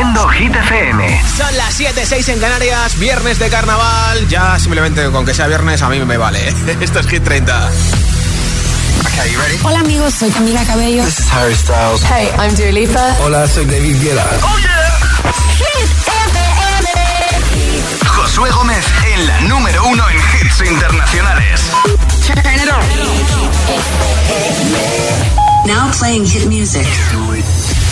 Reproduciendo Hit FM. Son las 7, 6 en Canarias, viernes de carnaval. Ya simplemente con que sea viernes a mí me vale. Esto es Hit 30. Okay, ready? Hola amigos, soy Camila Cabello. This is Harry Styles. Hey, I'm Dua Lipa. Hola, soy David Guetta. Oh yeah. Hit FM. Josué Gómez en la número uno en hits internacionales. Now playing hit music.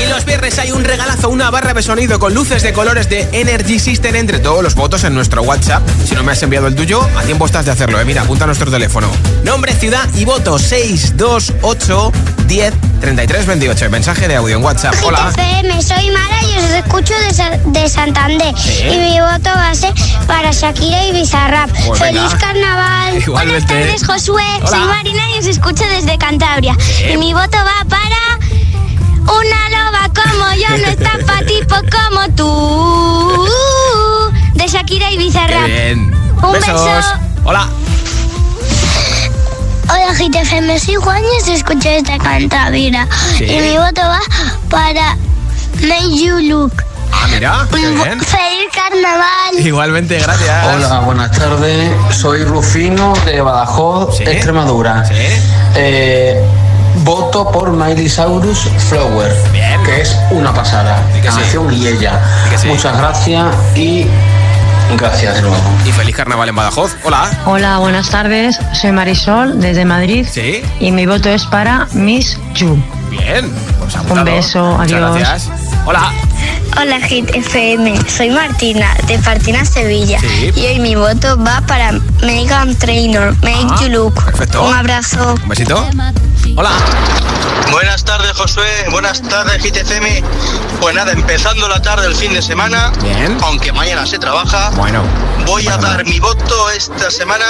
Y los viernes hay un regalazo, una barra de sonido con luces de colores de Energy System entre todos los votos en nuestro WhatsApp. Si no me has enviado el tuyo, a tiempo estás de hacerlo. ¿eh? Mira, apunta a nuestro teléfono. Nombre, ciudad y voto 628 10 33 28. Mensaje de audio en WhatsApp. Hola. FM, soy Mara y os escucho de, de Santander. Y mi voto va a ser para Shakira y Bizarrap. Pues ¡Feliz carnaval! Igualmente. Buenas tardes, Josué. Hola. Soy Marina y os escucho desde Cantabria. Y mi voto va para una loba como yo, no está pa' tipo como tú. De Shakira y Bizarrap. Qué bien. Un Besos. beso. Hola. Hola, GTFM, soy Juan y os escucho desde Cantabria. Sí. Y mi voto va para Make You Look. Ah, mira, qué bien. ¡Feliz carnaval! Igualmente, gracias. Hola, buenas tardes. Soy Rufino de Badajoz, ¿Sí? Extremadura. Sí. Eh, voto por Miley Cyrus Flower, Bien. que es una pasada. Di que sí. Canción y ella. Di que sí. Muchas gracias y gracias de nuevo. Y feliz carnaval en Badajoz. Hola. Hola, buenas tardes. Soy Marisol desde Madrid Sí. y mi voto es para Miss You. Bien. Pues. Un beso, Muchas adiós. gracias. Hola. Hola, Hit FM. Soy Martina, de Partina, Sevilla. Sí. Y hoy mi voto va para Megan Trainor, Make Ah, You Look. perfecto. Un abrazo. Un besito. Hola. Buenas tardes, Josué. Buenas tardes, GTFM. Pues nada, empezando la tarde el fin de semana. Bien. Aunque mañana se trabaja. Bueno. Voy a dar mi voto esta semana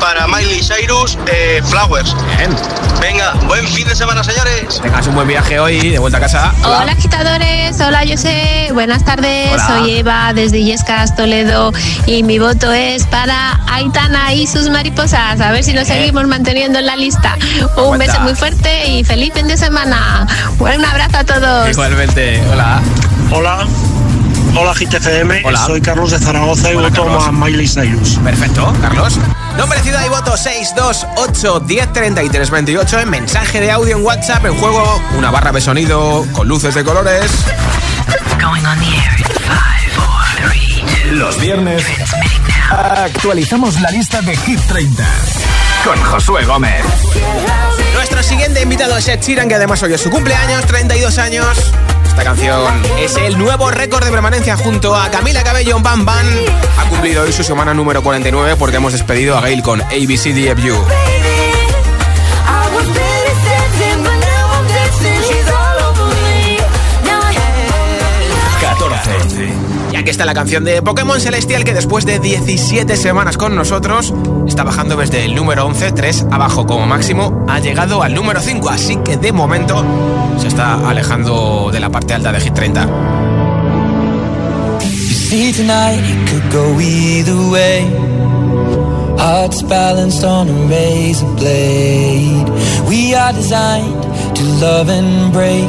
para Miley Cyrus eh, Flowers. Bien. Venga, buen fin de semana, señores. Tengas un buen viaje hoy de vuelta a casa. Hola agitadores, hola José, buenas tardes, Hola. soy Eva desde Illescas, Toledo y mi voto es para Aitana y sus mariposas, a ver si nos seguimos manteniendo en la lista. Un Aguanta. beso muy fuerte y feliz fin de semana. Un abrazo a todos. Igualmente. Hola. Hola. Hola GTFM, Hola. soy Carlos de Zaragoza y Hola, voto Carlos. a Miley Cyrus. Perfecto, Carlos. Nombre, ciudad y voto 628 1033 28 en mensaje de audio en WhatsApp. En juego, una barra de sonido con luces de colores. Going on the air in five, four, three, two. Los viernes actualizamos la lista de Hit 30 con Josué Gómez. Nuestro siguiente invitado es Ed Sheeran, que además hoy es su cumpleaños, 32 años. Esta canción es el nuevo récord de permanencia junto a Camila Cabello en Bam Bam. Ha cumplido hoy su semana número 49 porque hemos despedido a Gail con ABCDFU. Aquí está la canción de Pokémon Celestial que después de 17 semanas con nosotros está bajando desde el número 11, 3 abajo como máximo, ha llegado al número 5, así que de momento se está alejando de la parte alta de Hit 30. You see tonight it could go either way. Hearts balanced on a razor blade. We are designed to love and break,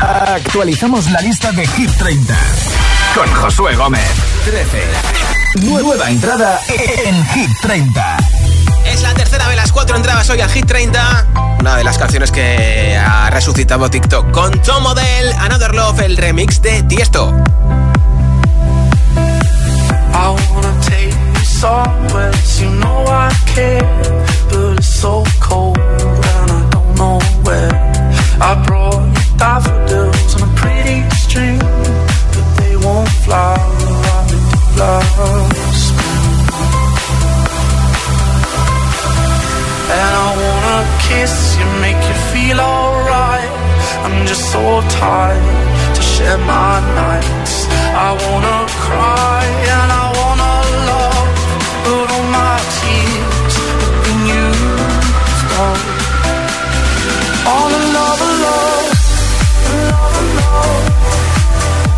Actualizamos la lista de Hit 30 con Josué Gómez. 13. Nueva entrada en Hit 30. Es la tercera de las cuatro entradas hoy al Hit 30. Una de las canciones que ha resucitado TikTok con Tom Model, Another Love, el remix de Tiesto. I wanna take you somewhere, you know I care, but it's so cold and I don't know where. I brought you daffodils on a pretty string, but they won't do last. And I wanna kiss you, make you feel alright. I'm just so tired to share my nights. I wanna cry and I wanna love, but all my tears have been used up. All another love,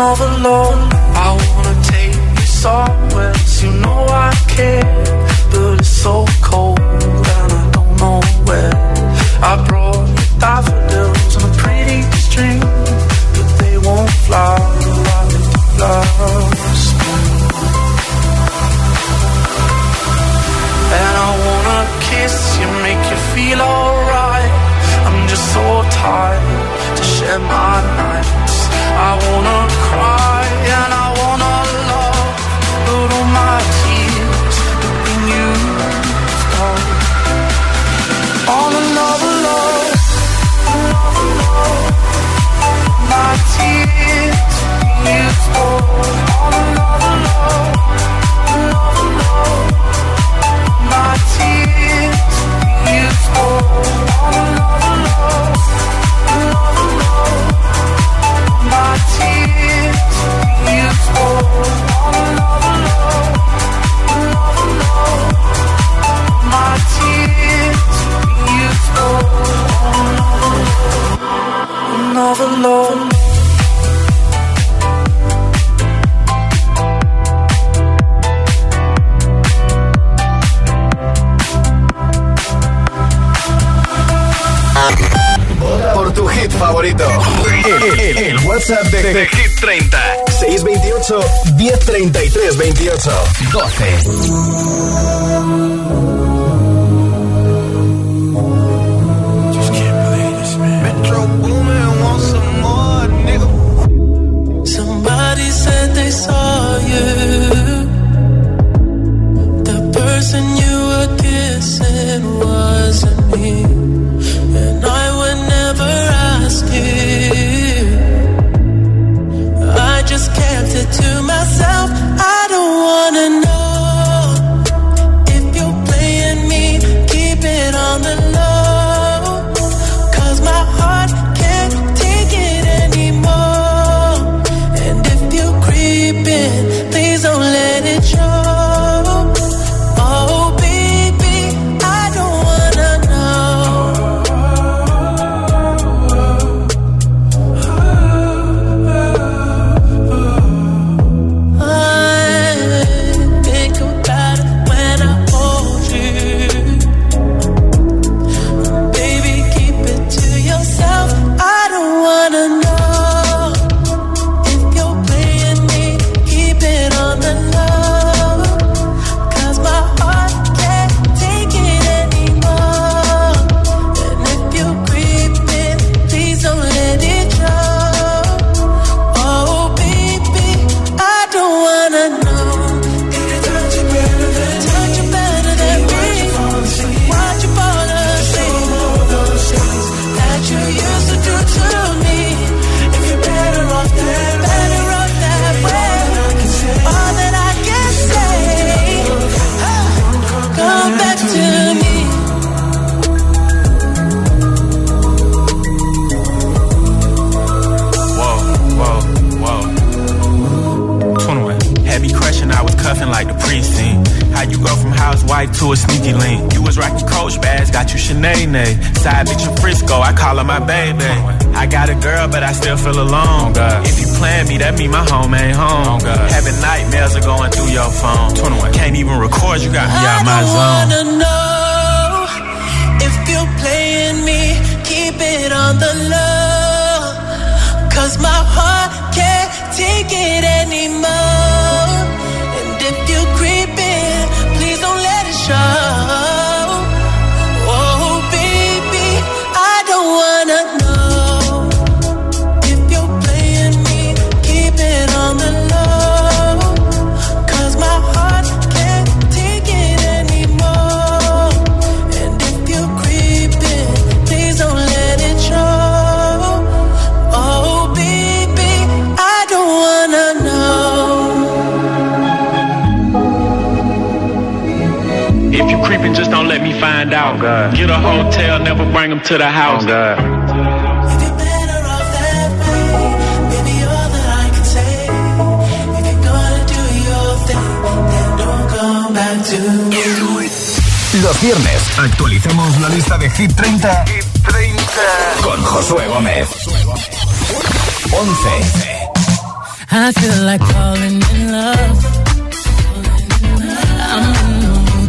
I wanna take you somewhere, you know I care, but it's so cold and I don't know where. I brought Get a hotel, never bring them to the house. Los viernes actualizamos la lista de Hit 30, con Josué Gómez. 11. I feel like falling in love. I'm in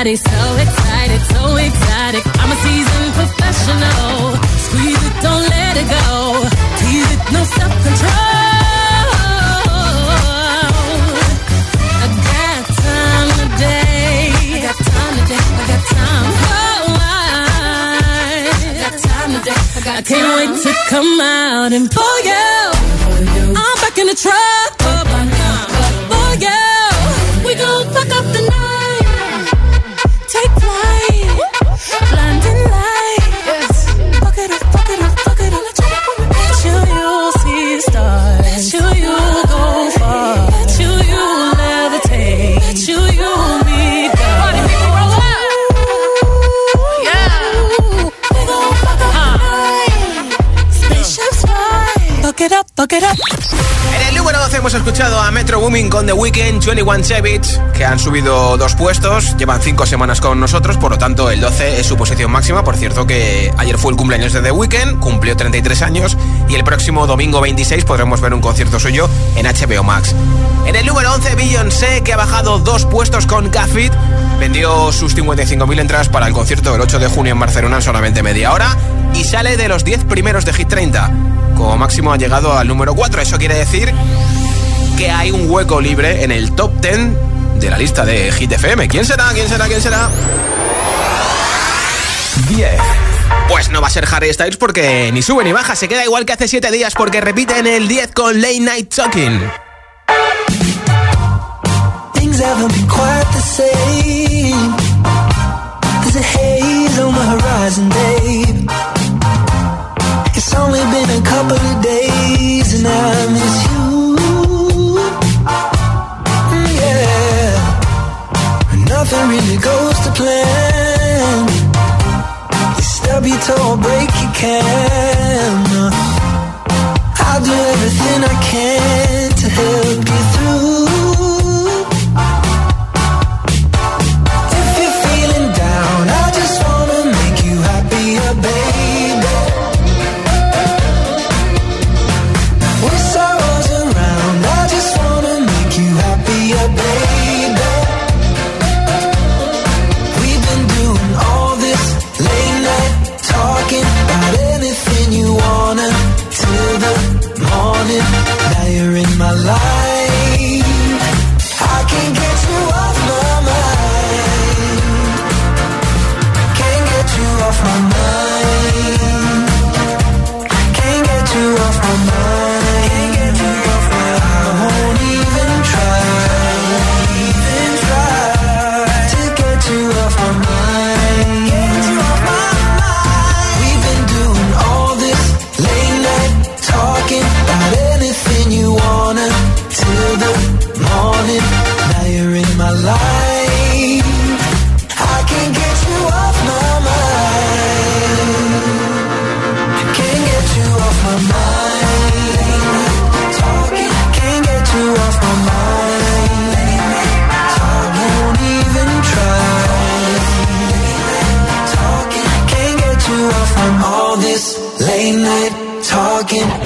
thotty. So excited, so exotic. I'm a seasoned professional. Squeeze it, don't let it go. Tease it, no self control. I got time today. I got time today. I got time. Oh, I got time today. I, got I can't wait to come out and for you. I'm back in the truck. En el número 12 hemos escuchado a Metro Booming con The Weeknd, 21 Savage, que han subido dos puestos, llevan cinco semanas con nosotros, por lo tanto el 12 es su posición máxima. Por cierto que ayer fue el cumpleaños de The Weeknd, cumplió 33 años y el próximo domingo 26 podremos ver un concierto suyo en HBO Max. En el número 11 Beyoncé, que ha bajado dos puestos con Gafit, vendió sus 55.000 entradas para el concierto del 8 de junio en Barcelona en solamente media hora y sale de los 10 primeros de Hit 30. Como máximo ha llegado al número 4. Eso quiere decir que hay un hueco libre en el top 10 de la lista de Hit FM. ¿Quién será? ¿Quién será? ¿Quién será? 10. Pues no va a ser Harry Styles porque ni sube ni baja. Se queda igual que hace 7 días porque repite en el 10 con Late Night Talking. Things haven't been quite the same. There's a haze on the horizon, babe. It's only been a couple of days and I miss you. Mm, Yeah. Nothing really goes to plan. You stub your toe, or break your can. I'll do everything I can to help you through.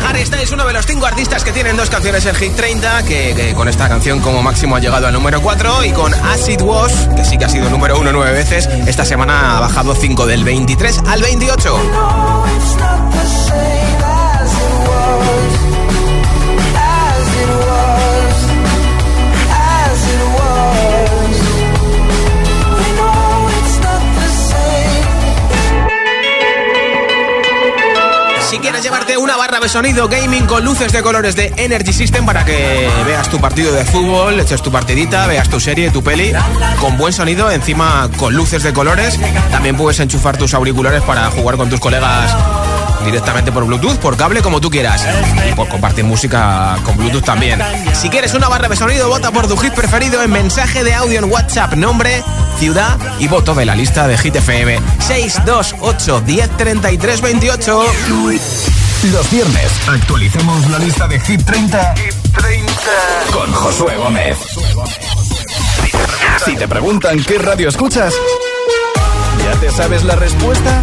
Harry Styles, uno de los cinco artistas que tienen dos canciones en Hit 30, que, con esta canción como máximo ha llegado al número 4 y con Acid Wash, que sí que ha sido número 1 nueve veces, esta semana ha bajado 5 del 23 al 28. Si quieres llevarte una barra de sonido gaming con luces de colores de Energy System para que veas tu partido de fútbol, eches tu partidita, veas tu serie, tu peli, con buen sonido, encima con luces de colores, también puedes enchufar tus auriculares para jugar con tus colegas directamente por Bluetooth, por cable, como tú quieras. Y por compartir música con Bluetooth también. Si quieres una barra de sonido, vota por tu hit preferido en mensaje de audio en WhatsApp, nombre, ciudad y voto de la lista de Hit FM. 628 10 33 28. Los viernes actualicemos la lista de Hit 30, con Josué Gómez. Si te preguntan qué radio escuchas, ¿ya te sabes la respuesta?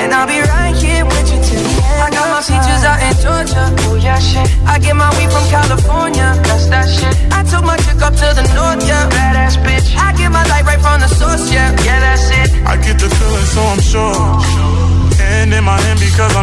Yeah, and I'll be right here with you till the end. I got my peaches out in Georgia. Oh yeah, shit. I get my weed from California. That's that shit. I took my chick up to the north, yeah. Badass bitch. I get my light right from the source, yeah. Yeah, that's it. I get the feeling, so I'm sure. Oh. Hand in my hand because I'm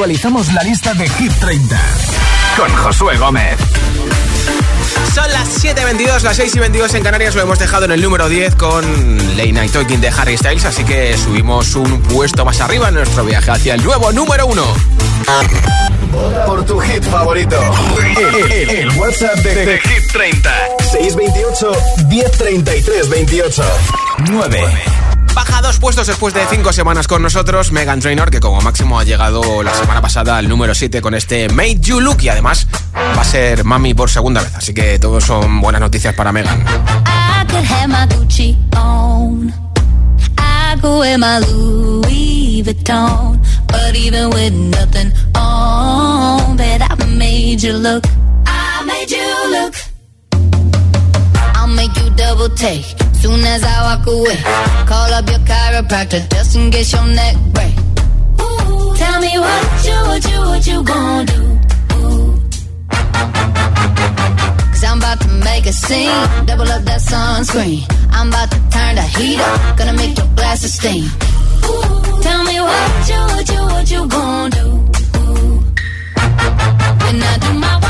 actualizamos la lista de Hit 30 con Josué Gómez. Son las 7.22, las 6 y 22 en Canarias. Lo hemos dejado en el número 10 con Late Night Talking de Harry Styles. Así que subimos un puesto más arriba en nuestro viaje hacia el nuevo número 1. Vota por tu hit favorito. El, el- el WhatsApp de, de Hit 30. 628 1033 28. 9. Baja dos puestos después de cinco semanas con nosotros, Megan Trainor, que como máximo ha llegado la semana pasada al número 7 con este Made You Look y además va a ser mami por segunda vez. Así que todos son buenas noticias para Megan. Make you double take. Soon as I walk away, call up your chiropractor just in case your neck break. Ooh, tell me what you, what you, what you gonna do? Cause I'm about to make a scene. Double up that sunscreen. I'm about to turn the heat up. Gonna make your glasses steam. Ooh, tell me what you, what you, what you gonna do? Ooh. When I do my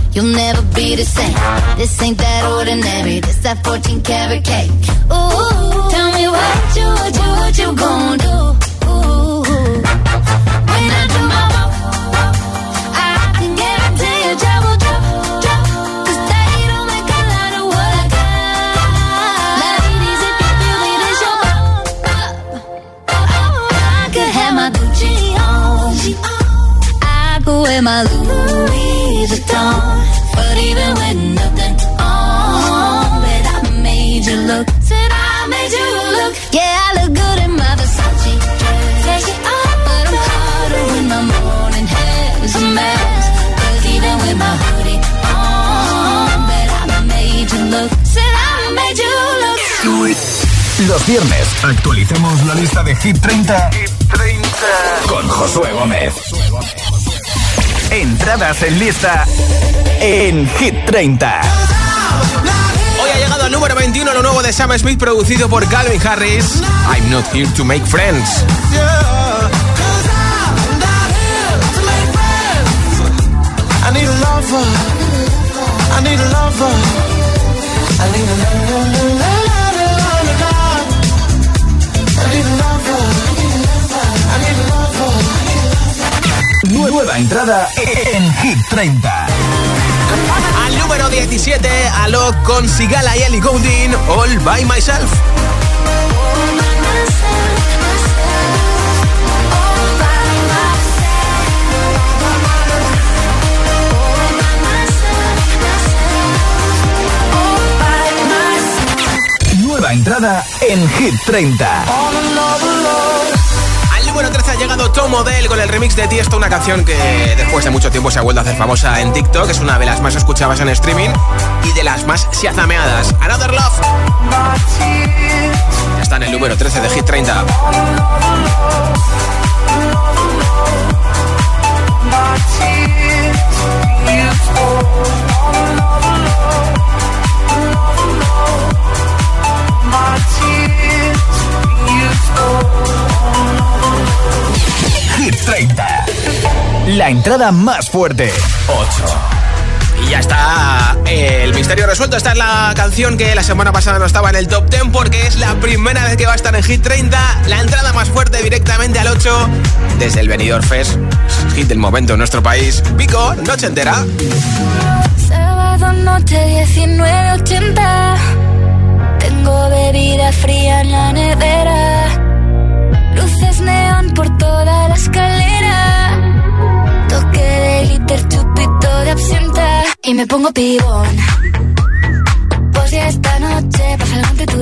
you'll never be the same. This ain't that ordinary. This that 14 karat cake. Ooh, tell me what you, what you, what you gon' do? Ooh, when I do I can guarantee you trouble, trouble, trouble. 'Cause they don't make a lot of if you feel your. I could have my Gucci on. I could wear my Louis But even with nothing on, bet I made you look. Said I made you look. Yeah, I look good in my Versace dress, but I'm hotter when my morning hair's a mess. 'Cause even with my hoodie on, bet I made you look. Said I made you look. Los viernes actualicemos la lista de Hit 30, con Josué Gómez. Entradas en lista en Hit 30. Hoy ha llegado al número 21 lo nuevo de Sam Smith producido por Calvin Harris. I'm not here to make friends. I need a lover. I need a lover. I need a lover. I need a lover. Nueva entrada en Hit 30. Al número 17, Alok con Sigala y Ellie Goulding, All by Myself. Nueva entrada en Hit 30. Número 13 ha llegado Tom Odell con el remix de Tiesto, una canción que después de mucho tiempo se ha vuelto a hacer famosa en TikTok. Es una de las más escuchadas en streaming y de las más shazameadas. Another Love. Está en el número 13 de Hit 30. Entrada más fuerte. 8. Y ya está el misterio resuelto. Esta es la canción que la semana pasada no estaba en el top 10 porque es la primera vez que va a estar en Hit 30. La entrada más fuerte directamente al 8 desde el Benidorm Fest. Hit del momento en nuestro país. Pico, noche entera. Sábado noche 19.80 Tengo bebida fría en la nevera Luces neón por toda la escalera glitter, chupito de absenta Y me pongo pibón. Pues ya esta noche pasa algo entre tú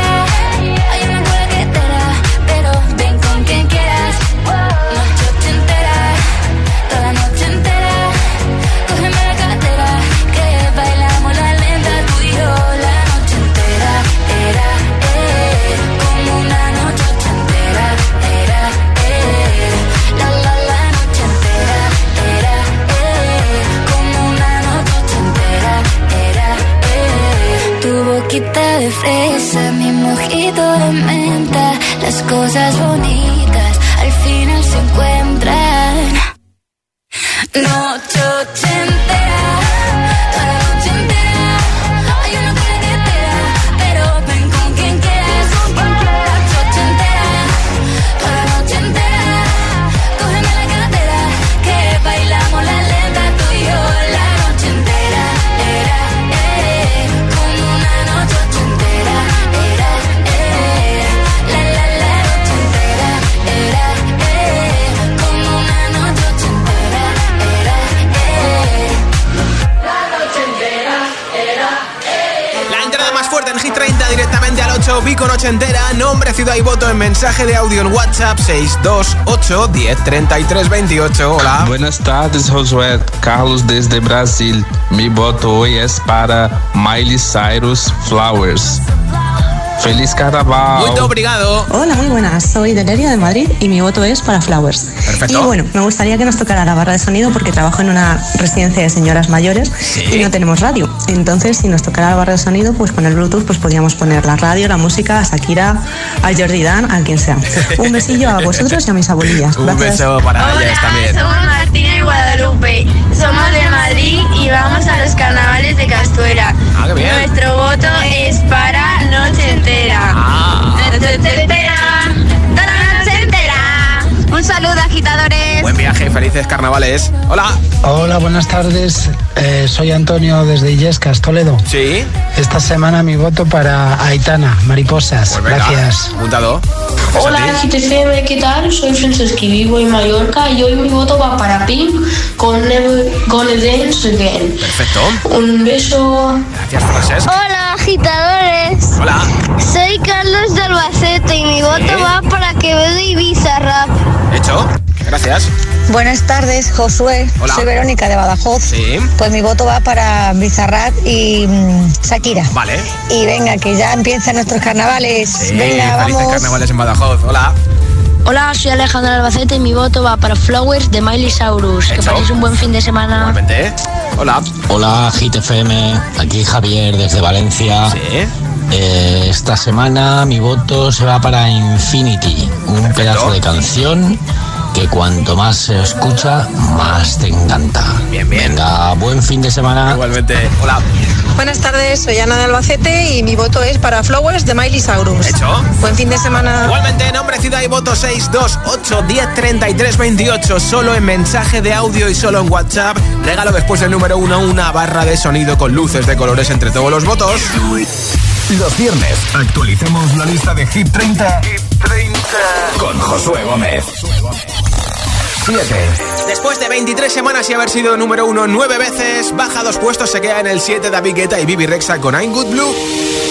Cosas bonitas 8, Vico Noche entera, nombre, ciudad y voto en mensaje de audio en WhatsApp 628 10 33 28. Hola. Buenas tardes, Josué. Carlos desde Brasil. Mi voto hoy es para Miley Cyrus Flowers. Feliz carnaval. Muy obrigado. Hola, muy buenas. Soy Deleria de Madrid y mi voto es para Flowers. Perfecto. Y bueno, me gustaría que nos tocara la barra de sonido porque trabajo en una residencia de señoras mayores y no tenemos radio. Entonces, si nos tocara la barra de sonido, pues con el Bluetooth pues podríamos poner la radio, la música, a Shakira, a Jordi Dan, a quien sea. Un besillo a vosotros y a mis abuelillas. Un Gracias. beso para ellas también. Somos Martina y Guadalupe. Somos de Madrid y vamos a los carnavales de Castuera. Ah, qué bien. Nuestro voto es para Noche Entera. Ah. Noche Entera. Toda la noche entera. Un saludo, agitadores. Buen viaje, felices carnavales. Hola. Hola, buenas tardes. Eh, soy Antonio desde Illescas, Toledo. Sí. Esta semana mi voto para Aitana, Mariposas. Pues venga, Gracias. Apuntado. Hola, GTCM, ¿qué tal? Soy Franceschi, vivo en Mallorca y hoy mi voto va para Pink con Never Gonna Dance Again. Perfecto. Un beso. Gracias, Francesc. Hola, agitadores. Hola. Soy Carlos de Albacete y mi voto va para Quevedo y Bizarrap. Hecho. Gracias. Buenas tardes, Josué. Hola. Soy Verónica de Badajoz. Sí. Pues mi voto va para Bizarrap y mm, Shakira. Vale. Y venga, que ya empiezan nuestros carnavales. Sí, venga, felices vamos. carnavales en Badajoz. Hola. Hola, soy Alejandro Albacete y mi voto va para Flowers de Miley Cyrus. Que paséis un buen fin de semana. Igualmente. ¿eh? Hola. Hola, Hit FM, aquí Javier desde Valencia. Eh, esta semana mi voto se va para Infinity, un pedazo de canción que cuanto más se escucha, más te encanta. Bien, bien. Venga, buen fin de semana. Igualmente. Hola. Buenas tardes, soy Ana de Albacete y mi voto es para Flowers de Miley Cyrus. Hecho. Buen fin de semana. Igualmente, nombre, ciudad y voto 628 10 33 28. Solo en mensaje de audio y solo en WhatsApp. Regalo después del número uno una barra de sonido con luces de colores entre todos los votos. Los viernes actualicemos la lista de Hit 30, Hit 30. con Josué Gómez. 7. Después de 23 semanas y haber sido número uno nueve veces, baja dos puestos, se queda en el 7 David Guetta y Bibi Rexa con I'm Good Blue.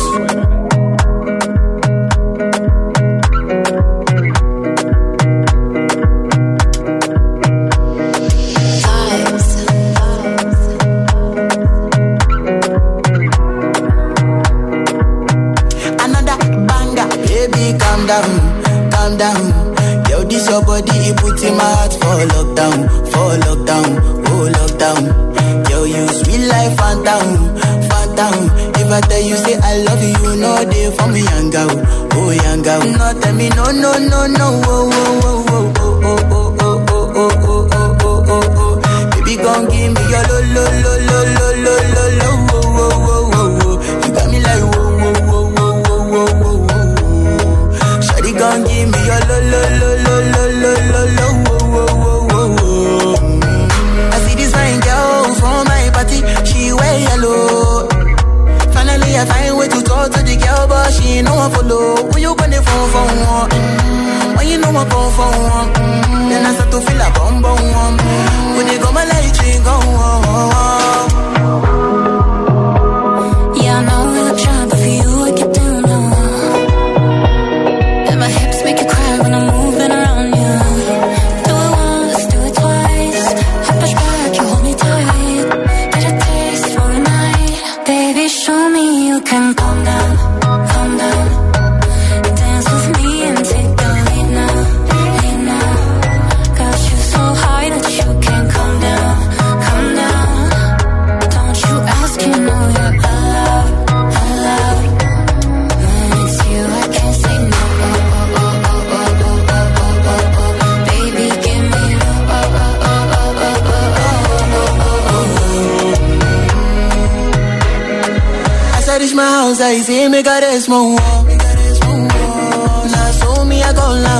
They for me, young girl, oh young girl. No tell me no, no, no, no, oh, oh, oh, oh, oh, oh, oh, oh, oh, oh, oh, oh, oh, oh. Baby, gon' give me your lo, she no one follow. Who you gonna phone for one? Mm-hmm. When you know I come for one, mm-hmm. then I start to feel a bum bum. When they go my light, go on. reach my house, ahí sí me carezmo. La sumía con la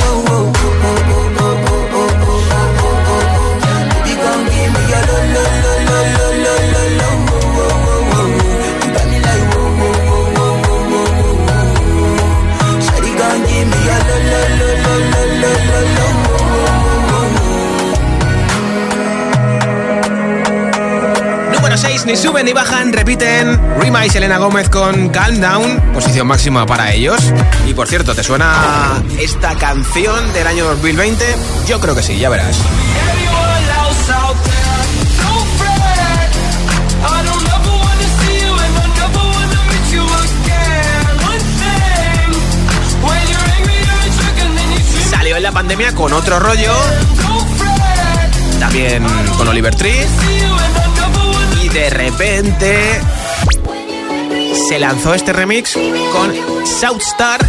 ni suben ni bajan, repiten Rima y Selena Gómez con Calm Down, posición máxima para ellos. Y por cierto, ¿te suena esta canción del año 2020? Yo creo que sí, ya verás. Salió en la pandemia con otro rollo, también con Oliver Tree. De repente se lanzó este remix con Southstar,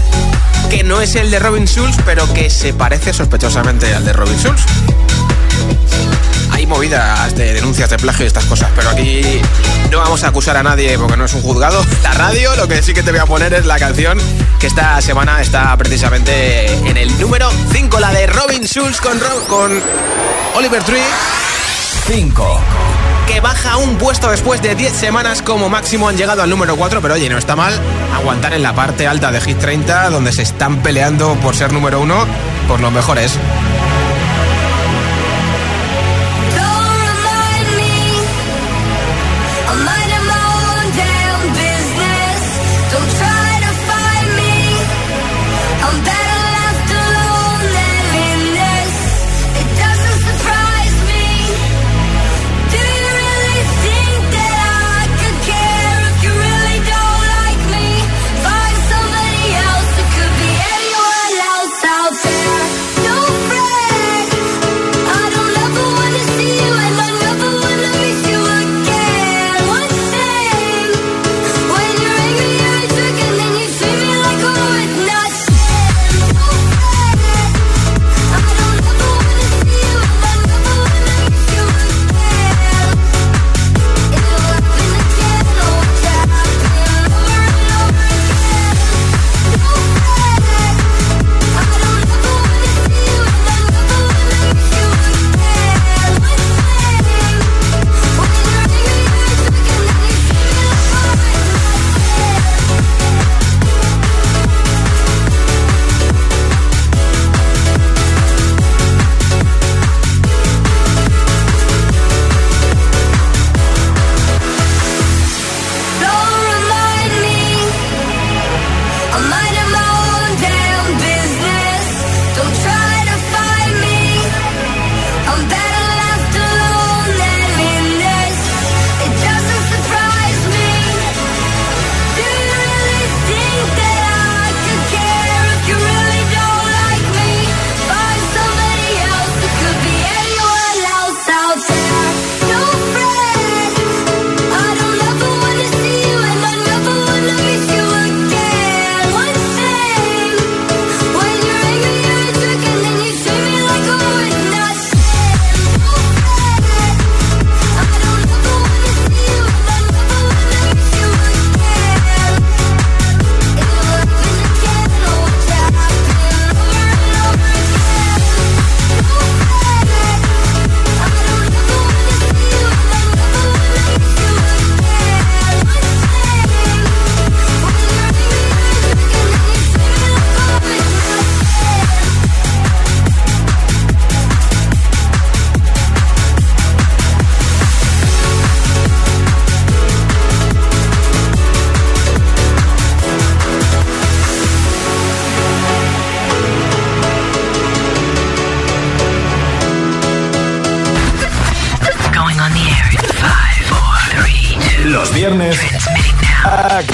que no es el de Robin Schulz, pero que se parece sospechosamente al de Robin Schulz. Hay movidas de denuncias de plagio y estas cosas, pero aquí no vamos a acusar a nadie porque no es un juzgado. La radio, lo que sí que te voy a poner es la canción que esta semana está precisamente en el número 5, la de Robin Schulz con, con Oliver Tree. 5. Que baja un puesto después de 10 semanas como máximo han llegado al número 4, pero oye, no está mal aguantar en la parte alta de Hit 30 donde se están peleando por ser número 1 por los mejores.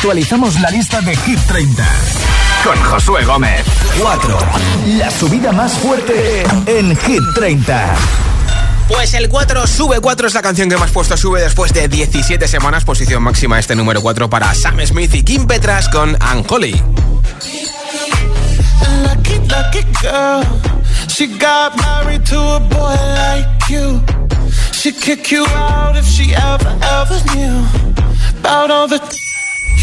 Actualizamos la lista de Hit 30 con Josué Gómez. 4. La subida más fuerte en Hit 30. Pues el 4 sube 4 es la canción que más puesto sube después de 17 semanas. Posición máxima este número 4 para Sam Smith y Kim Petras con Unholy. Lucky, lucky girl. She got married to a boy like you. She'd kick you out if she ever, ever knew about all the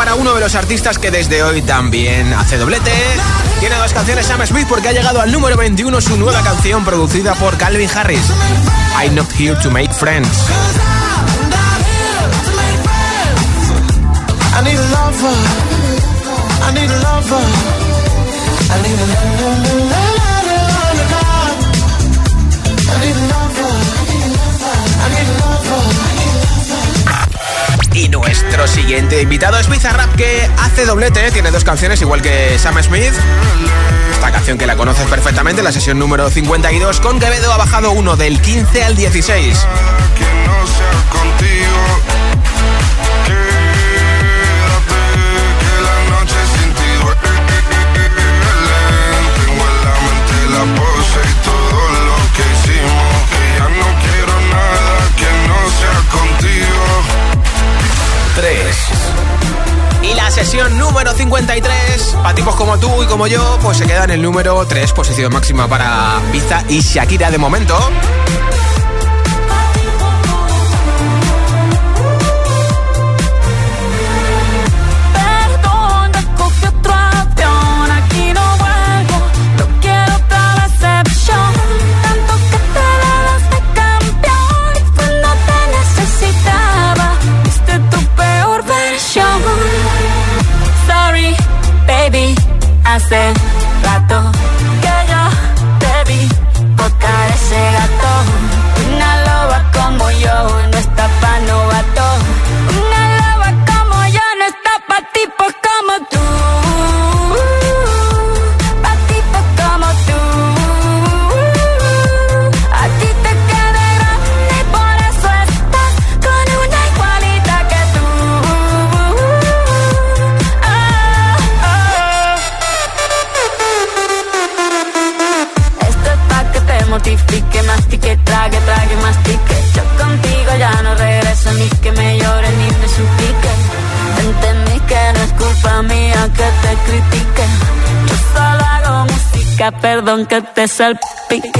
para uno de los artistas que desde hoy también hace doblete. Tiene dos canciones Sam Smith porque ha llegado al número 21 su nueva canción producida por Calvin Harris. I'm not here to make friends. Y nuestro siguiente invitado es Bizarrap, que hace doblete, tiene dos canciones igual que Sam Smith. Esta canción que la conoces perfectamente, la sesión número 52 con Quevedo ha bajado uno del 15 al 16. Sesión número 53, para tipos como tú y como yo, pues se queda en el número 3, posición máxima para Pizza y Shakira de momento. Te.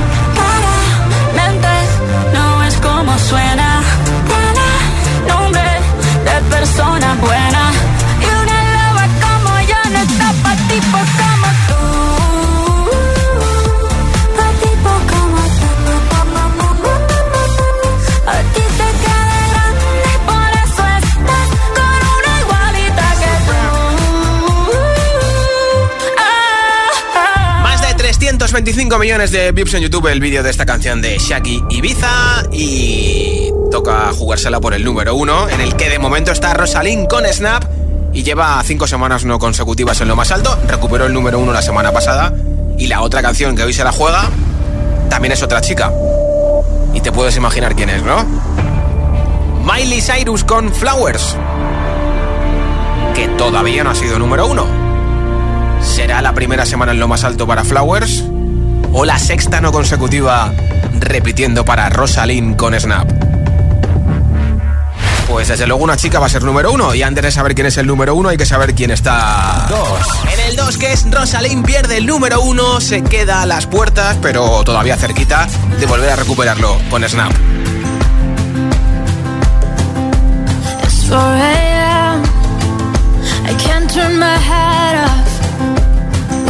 Suena. Tiene nombre de persona buena. Y una loba como yo no está pa' tipo 225 millones de views en YouTube el vídeo de esta canción de Shaki Ibiza y toca jugársela por el número uno, en el que de momento está Rosalind con Snap y lleva cinco semanas no consecutivas en lo más alto. Recuperó el número uno la semana pasada y la otra canción que hoy se la juega también es otra chica. Y te puedes imaginar quién es, ¿no? Miley Cyrus con Flowers, que todavía no ha sido número uno. ¿Será la primera semana en lo más alto para Flowers? ¿O la sexta no consecutiva repitiendo para Rosalind con Snap? Pues desde luego una chica va a ser número uno y antes de saber quién es el número uno hay que saber quién está dos. En el 2 que es Rosalind pierde el número uno, se queda a las puertas pero todavía cerquita de volver a recuperarlo con Snap. It's 4 a.m. I can't turn my head off.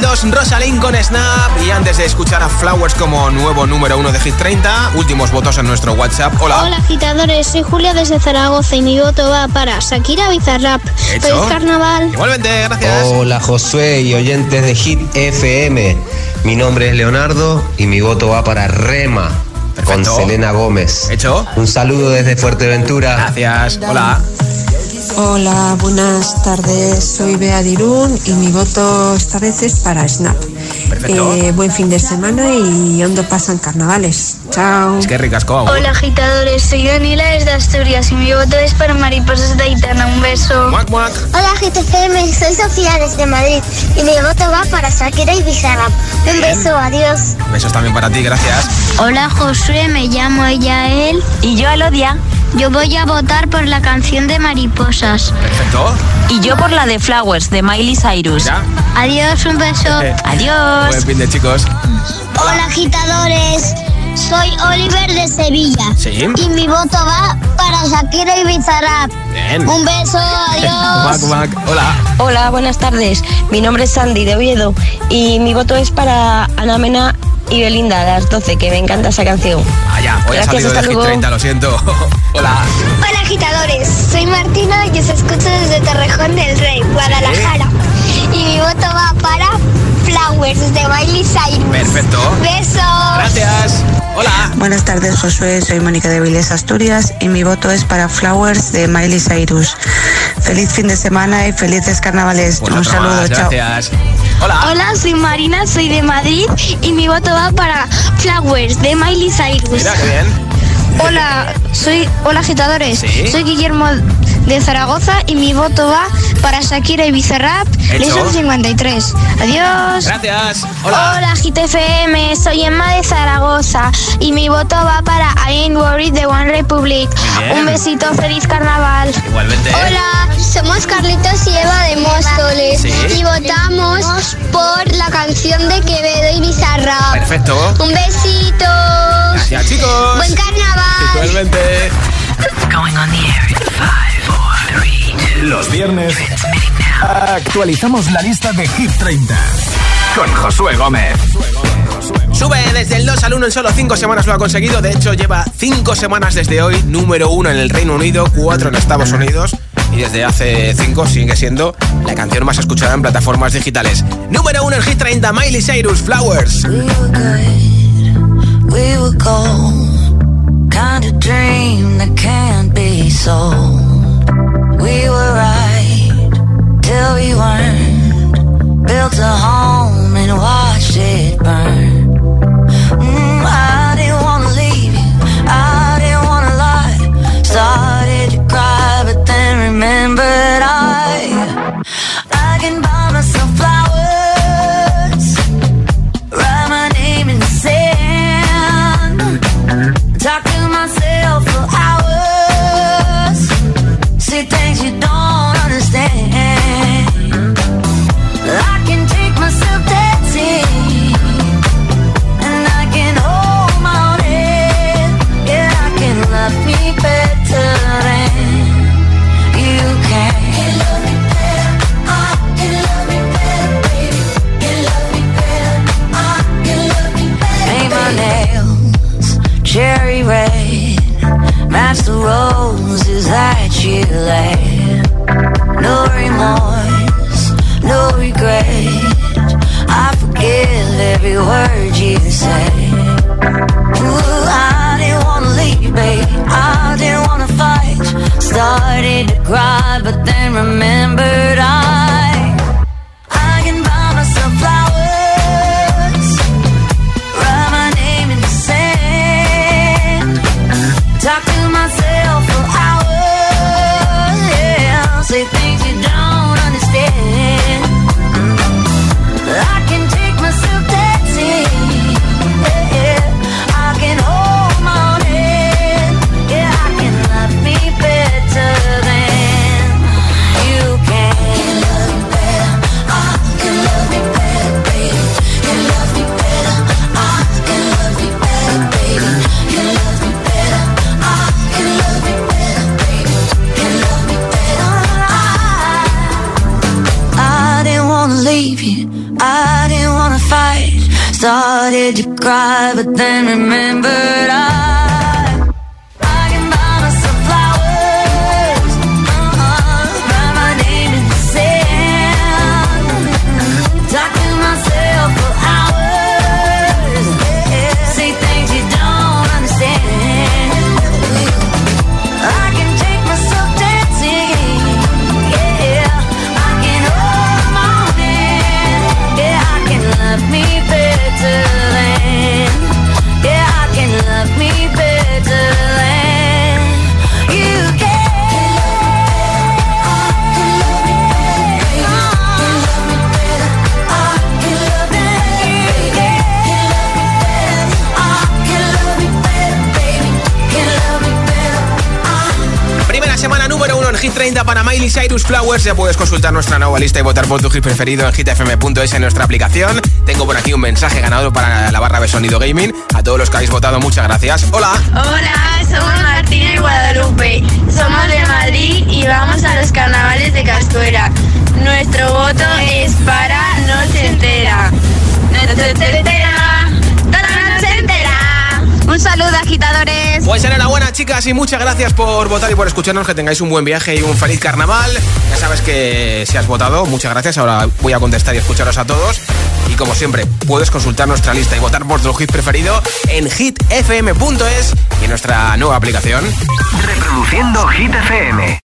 Baja hasta el 2 Rosalind con Snap. Y antes de escuchar a Flowers como nuevo número 1 de Hit 30, últimos votos en nuestro WhatsApp. Hola. Hola, agitadores. Soy Julia desde Zaragoza y mi voto va para Shakira Bizarrap. Hecho. Feliz carnaval. Igualmente, gracias. Hola Josué y oyentes de Hit FM. Mi nombre es Leonardo y mi voto va para Rema con Selena Gómez. Hecho. Un saludo desde Fuerteventura. Gracias. Hola. Hola, buenas tardes. Soy Bea Dirún y mi voto esta vez es para Snap. Perfecto. Eh, buen fin de semana y hondo pasan carnavales. Chao. Es que ricasco. Hola, agitadores. Soy Daniela desde Asturias y mi voto es para Mariposas de Aitana. Un beso. Muac, muac. Hola, GTFM. Soy Sofía desde Madrid y mi voto va para Shakira y Bizarrap. Un Bien. beso. Adiós. Besos también para ti, gracias. Hola, Josué. Me llamo Yael. Y yo, Alodia. Yo voy a votar por la canción de Mariposas. Perfecto. Y yo por la de Flowers, de Miley Cyrus. Mira. Adiós, un beso. Adiós. Buen fin de chicos. Hola, agitadores. Soy Oliver de Sevilla. Sí. Y mi voto va para Shakira y Bizarrap. Bien. Un beso, adiós. Hola. Hola, buenas tardes. Mi nombre es Sandy de Oviedo y mi voto es para Ana Mena y Belinda, las 12, que me encanta esa canción. Ah, ya. Hoy ha Gracias, salido hasta de Hit luego. 30, lo siento. Hola. Hola, agitadores. Soy Martina y os escucho desde Torrejón del Rey, Guadalajara. Y mi voto va para Flowers de Miley Cyrus. Perfecto. Besos. Gracias. Hola. Buenas tardes, Josué. Soy Mónica de Viles, Asturias y mi voto es para Flowers de Miley Cyrus. Feliz fin de semana y felices carnavales. Un saludo, más, chao. Gracias. Hola. Hola, soy Marina, soy de Madrid y mi voto va para Flowers de Miley Cyrus. Mira, qué bien. Hola, soy hola agitadores. Sí. Soy Guillermo de Zaragoza y mi voto va para Shakira y Bizarrap. Lison 53. Adiós. Gracias. Hola. Hola GTFM, soy Emma de Zaragoza y mi voto va para I Ain't Worried de One Republic. Bien. Un besito, feliz carnaval. Igualmente. Hola, somos Carlitos y Eva de Móstoles Sí. y votamos por la canción de Quevedo y Bizarrap. Perfecto. Un besito. Gracias, chicos. Buen carnaval. Igualmente. Going on the air in five, four, three, two. Los viernes actualizamos la lista de Hit 30 con Josué Gómez. Sube desde el 2 al 1 en solo 5 semanas lo ha conseguido. De hecho, lleva 5 semanas desde hoy. Número 1 en el Reino Unido, 4 en Estados Unidos. Y desde hace 5 sigue siendo la canción más escuchada en plataformas digitales. Número 1 en Hit 30, Miley Cyrus, Flowers. We were good, we were gold. Kind of dream that can't be sold. We were right till we weren't. Built a home cry, but then remembered Miley Cyrus Flowers. Ya puedes consultar nuestra nueva lista y votar por tu hit preferido en hitfm.es en nuestra aplicación. Tengo por aquí un mensaje ganador para la barra de sonido gaming. A todos los que habéis votado, muchas gracias. Hola. Hola, somos Martina y Guadalupe. Somos de Madrid y vamos a los carnavales de Castuera. Nuestro voto es para No se entera. No se entera. Saludo, agitadores. Pues enhorabuena, chicas, y muchas gracias por votar y por escucharnos. Que tengáis un buen viaje y un feliz carnaval. Ya sabes que si has votado, muchas gracias. Ahora voy a contestar y escucharos a todos. Y como siempre, puedes consultar nuestra lista y votar por tu hit preferido en hitfm.es y en nuestra nueva aplicación. Reproduciendo Hit FM.